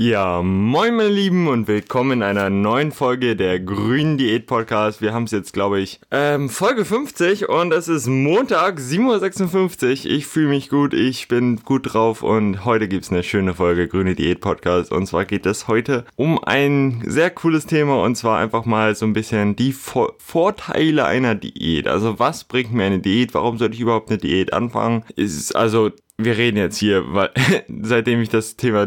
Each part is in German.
Ja, moin meine Lieben und willkommen in einer neuen Folge der Grünen Diät Podcast. Wir haben es jetzt, glaube ich, ähm, Folge 50 und es ist Montag, 7.56 Uhr. Ich fühle mich gut, ich bin gut drauf und heute gibt es eine schöne Folge Grüne Diät Podcast. Und zwar geht es heute um ein sehr cooles Thema und zwar einfach mal so ein bisschen die Vor Vorteile einer Diät. Also was bringt mir eine Diät? Warum sollte ich überhaupt eine Diät anfangen? Ist also wir reden jetzt hier, weil seitdem ich das Thema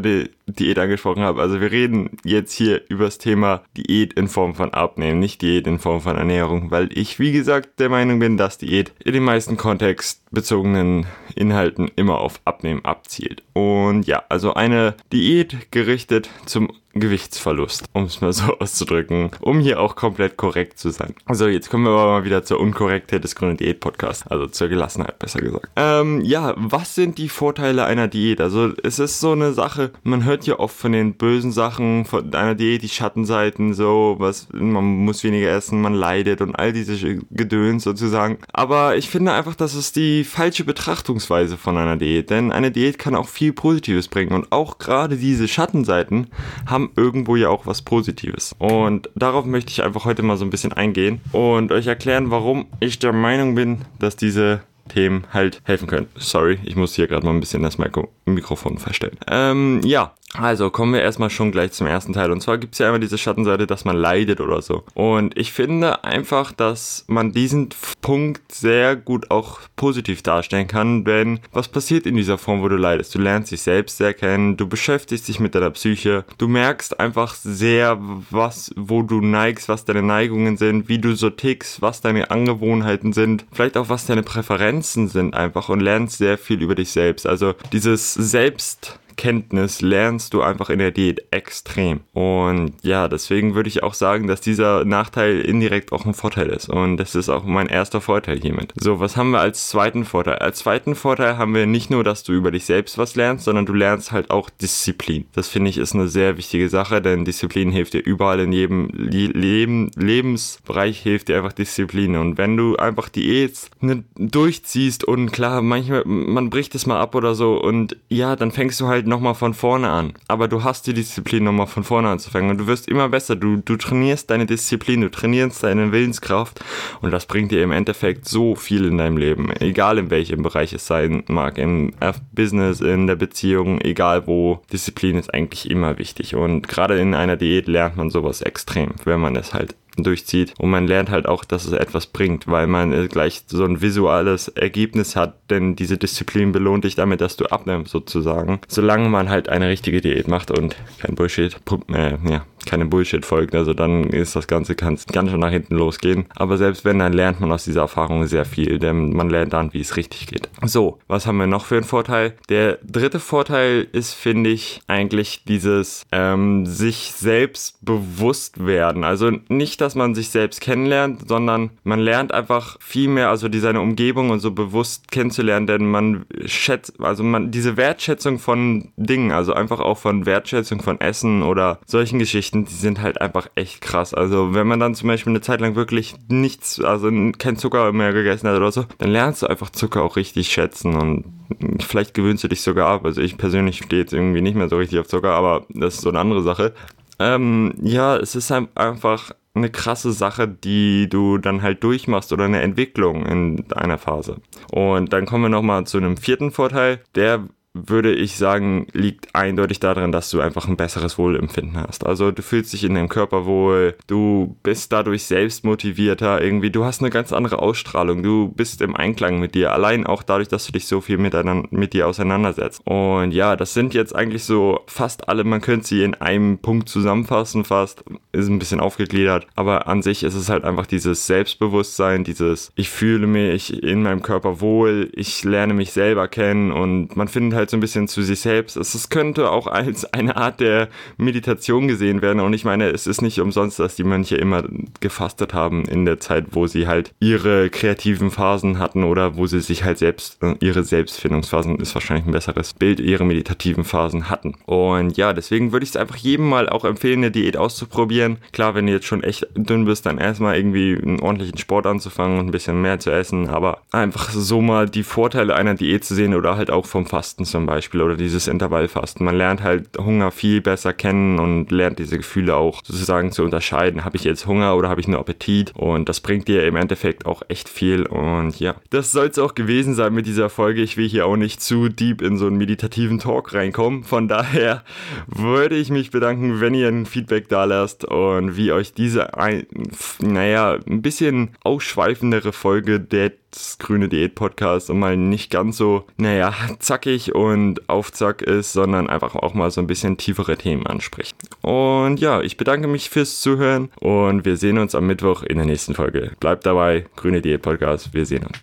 Diät angesprochen habe, also wir reden jetzt hier über das Thema Diät in Form von Abnehmen, nicht Diät in Form von Ernährung, weil ich, wie gesagt, der Meinung bin, dass Diät in den meisten kontextbezogenen Inhalten immer auf Abnehmen abzielt. Und ja, also eine Diät gerichtet zum Gewichtsverlust, um es mal so auszudrücken, um hier auch komplett korrekt zu sein. Also jetzt kommen wir aber mal wieder zur Unkorrektheit des Grüne Diät Podcasts, also zur Gelassenheit besser gesagt. Ähm, ja, was sind die Vorteile einer Diät? Also es ist so eine Sache, man hört ja oft von den bösen Sachen von einer Diät, die Schattenseiten, so was, man muss weniger essen, man leidet und all diese Gedöns sozusagen. Aber ich finde einfach, das ist die falsche Betrachtungsweise von einer Diät, denn eine Diät kann auch viel Positives bringen und auch gerade diese Schattenseiten haben irgendwo ja auch was Positives. Und darauf möchte ich einfach heute mal so ein bisschen eingehen und euch erklären, warum ich der Meinung bin, dass diese Themen halt helfen können. Sorry, ich muss hier gerade mal ein bisschen das Mikro Mikrofon verstellen. Ähm, ja, also kommen wir erstmal schon gleich zum ersten Teil. Und zwar gibt es ja immer diese Schattenseite, dass man leidet oder so. Und ich finde einfach, dass man diesen Punkt sehr gut auch positiv darstellen kann, wenn was passiert in dieser Form, wo du leidest. Du lernst dich selbst sehr kennen, du beschäftigst dich mit deiner Psyche, du merkst einfach sehr, was, wo du neigst, was deine Neigungen sind, wie du so tickst, was deine Angewohnheiten sind, vielleicht auch was deine Präferenzen sind einfach und lernst sehr viel über dich selbst. Also dieses Selbst Kenntnis lernst du einfach in der Diät extrem. Und ja, deswegen würde ich auch sagen, dass dieser Nachteil indirekt auch ein Vorteil ist. Und das ist auch mein erster Vorteil hiermit. So, was haben wir als zweiten Vorteil? Als zweiten Vorteil haben wir nicht nur, dass du über dich selbst was lernst, sondern du lernst halt auch Disziplin. Das finde ich ist eine sehr wichtige Sache, denn Disziplin hilft dir überall in jedem Leben, Lebensbereich hilft dir einfach Disziplin. Und wenn du einfach Diät durchziehst und klar, manchmal, man bricht es mal ab oder so und ja, dann fängst du halt halt nochmal von vorne an. Aber du hast die Disziplin nochmal von vorne anzufangen und du wirst immer besser. Du, du trainierst deine Disziplin, du trainierst deine Willenskraft und das bringt dir im Endeffekt so viel in deinem Leben. Egal in welchem Bereich es sein mag. Im Business, in der Beziehung, egal wo. Disziplin ist eigentlich immer wichtig und gerade in einer Diät lernt man sowas extrem, wenn man es halt durchzieht. Und man lernt halt auch, dass es etwas bringt, weil man gleich so ein visuelles Ergebnis hat, denn diese Disziplin belohnt dich damit, dass du abnimmst sozusagen. Solange man halt eine richtige Diät macht und kein Bullshit, äh, ja, keine Bullshit folgt, also dann ist das Ganze ganz, ganz schön nach hinten losgehen. Aber selbst wenn, dann lernt man aus dieser Erfahrung sehr viel, denn man lernt dann, wie es richtig geht. So, was haben wir noch für einen Vorteil? Der dritte Vorteil ist, finde ich, eigentlich dieses ähm, sich selbst bewusst werden. Also nicht, dass man sich selbst kennenlernt, sondern man lernt einfach viel mehr, also die seine Umgebung und so bewusst kennenzulernen, denn man schätzt, also man diese Wertschätzung von Dingen, also einfach auch von Wertschätzung von Essen oder solchen Geschichten Geschichten, die sind halt einfach echt krass. Also wenn man dann zum Beispiel eine Zeit lang wirklich nichts, also kein Zucker mehr gegessen hat oder so, dann lernst du einfach Zucker auch richtig schätzen und vielleicht gewöhnst du dich sogar ab. Also ich persönlich stehe jetzt irgendwie nicht mehr so richtig auf Zucker, aber das ist so eine andere Sache. Ähm, ja, es ist halt einfach eine krasse Sache, die du dann halt durchmachst oder eine Entwicklung in einer Phase. Und dann kommen wir nochmal zu einem vierten Vorteil, der würde ich sagen, liegt eindeutig darin, dass du einfach ein besseres Wohlempfinden hast. Also du fühlst dich in deinem Körper wohl, du bist dadurch selbst motivierter, irgendwie, du hast eine ganz andere Ausstrahlung, du bist im Einklang mit dir, allein auch dadurch, dass du dich so viel miteinander, mit dir auseinandersetzt. Und ja, das sind jetzt eigentlich so fast alle, man könnte sie in einem Punkt zusammenfassen fast, ist ein bisschen aufgegliedert, aber an sich ist es halt einfach dieses Selbstbewusstsein, dieses, ich fühle mich in meinem Körper wohl, ich lerne mich selber kennen und man findet halt halt so ein bisschen zu sich selbst. Es könnte auch als eine Art der Meditation gesehen werden. Und ich meine, es ist nicht umsonst, dass die Mönche immer gefastet haben in der Zeit, wo sie halt ihre kreativen Phasen hatten oder wo sie sich halt selbst, äh, ihre Selbstfindungsphasen ist wahrscheinlich ein besseres Bild, ihre meditativen Phasen hatten. Und ja, deswegen würde ich es einfach jedem mal auch empfehlen, eine Diät auszuprobieren. Klar, wenn du jetzt schon echt dünn bist, dann erstmal irgendwie einen ordentlichen Sport anzufangen und ein bisschen mehr zu essen, aber einfach so mal die Vorteile einer Diät zu sehen oder halt auch vom Fasten zum Beispiel oder dieses Intervallfasten. Man lernt halt Hunger viel besser kennen und lernt diese Gefühle auch sozusagen zu unterscheiden. Habe ich jetzt Hunger oder habe ich nur Appetit? Und das bringt dir im Endeffekt auch echt viel. Und ja, das soll es auch gewesen sein mit dieser Folge. Ich will hier auch nicht zu deep in so einen meditativen Talk reinkommen. Von daher würde ich mich bedanken, wenn ihr ein Feedback da lasst und wie euch diese, ein, naja, ein bisschen ausschweifendere Folge der grüne Diät Podcast und mal nicht ganz so, naja, zackig und auf Zack ist, sondern einfach auch mal so ein bisschen tiefere Themen anspricht. Und ja, ich bedanke mich fürs Zuhören und wir sehen uns am Mittwoch in der nächsten Folge. Bleibt dabei, grüne Diät Podcast, wir sehen uns.